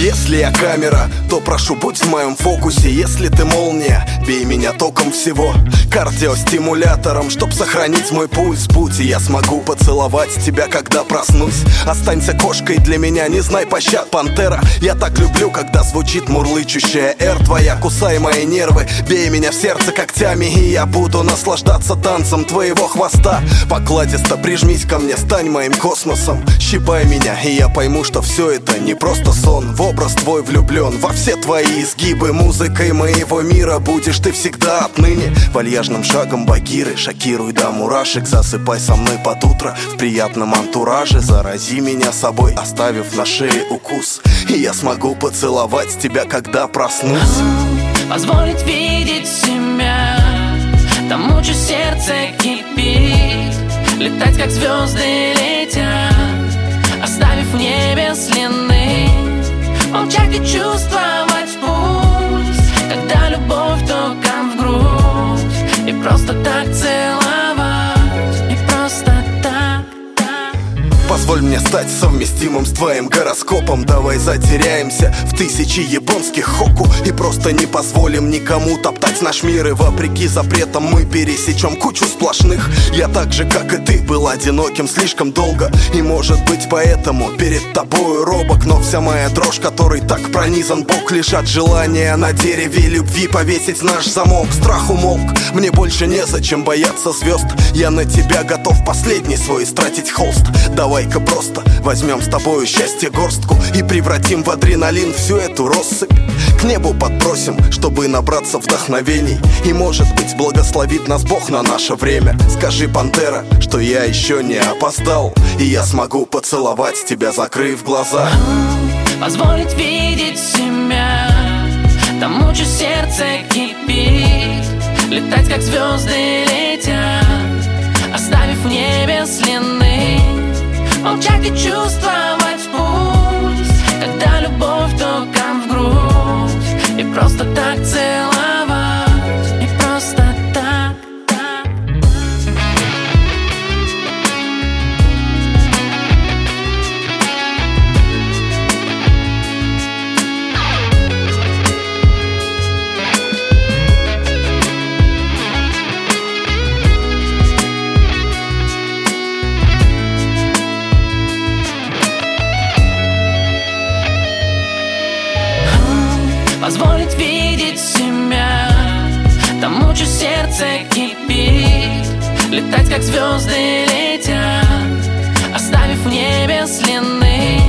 Если я камера, то прошу, будь в моем фокусе. Если ты молния, бей меня током всего. Кардиостимулятором, чтоб сохранить мой пульс. Будь и я смогу поцеловать тебя, когда проснусь. Останься кошкой для меня, не знай пощад, пантера. Я так люблю, когда звучит мурлычущая эр Твоя, кусай мои нервы, бей меня в сердце когтями. И я буду наслаждаться танцем твоего хвоста. Покладисто прижмись ко мне, стань моим космосом. Щипай меня, и я пойму, что все это не просто сон. В образ твой влюблен, во все твои изгибы. Музыкой моего мира будешь ты всегда отныне. Вальяжным шагом багиры, шокируй до мурашек. Засыпай со мной под утро в приятном антураже. Зарази меня собой, оставив на шее укус. И я смогу поцеловать тебя, когда проснусь. Позволить видеть себя Тому, что сердце кипит. Летать, как звезды летят и чувствовать пульс Когда любовь током в грудь. И просто так целовать Позволь мне стать совместимым с твоим гороскопом. Давай затеряемся в тысячи японских хоку И просто не позволим никому топтать наш мир. И вопреки запретам мы пересечем кучу сплошных. Я так же, как и ты, был одиноким слишком долго. И может быть поэтому перед тобою робок. Но вся моя дрожь, которой так пронизан бок Лишь от желания на дереве любви повесить наш замок. Страх умолк, мне больше незачем бояться звезд. Я на тебя готов последний свой истратить холст Давай-ка просто возьмем с тобою счастье горстку И превратим в адреналин всю эту россыпь. К небу подбросим, чтобы набраться вдохновений. И может быть благословит нас Бог на наше время. Скажи, пантера, что я еще не опоздал И я смогу поцеловать тебя, закрыв глаза. Позволить видеть себя Тому, что сердце кипит. Летать, как звезды летят Оставив в небе следы Молчать и чувствовать пульс Когда любовь током в грудь. И просто так целовать Позволить видеть себя Тому, что сердце кипит Летать, как звезды летят. Оставив в небе следы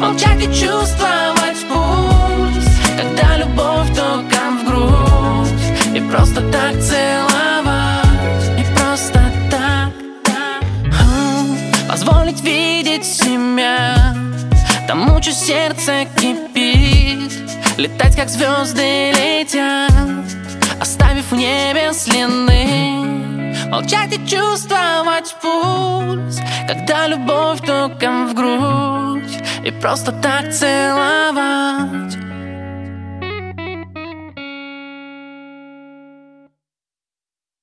Молчать и чувствовать пульс Когда любовь током в грудь. И просто так целовать И просто так, так. Позволить видеть себя Тому, что сердце кипит Летать, как звезды летят Оставив в небе следы. Молчать и чувствовать пульс Когда любовь током в грудь. И просто так целовать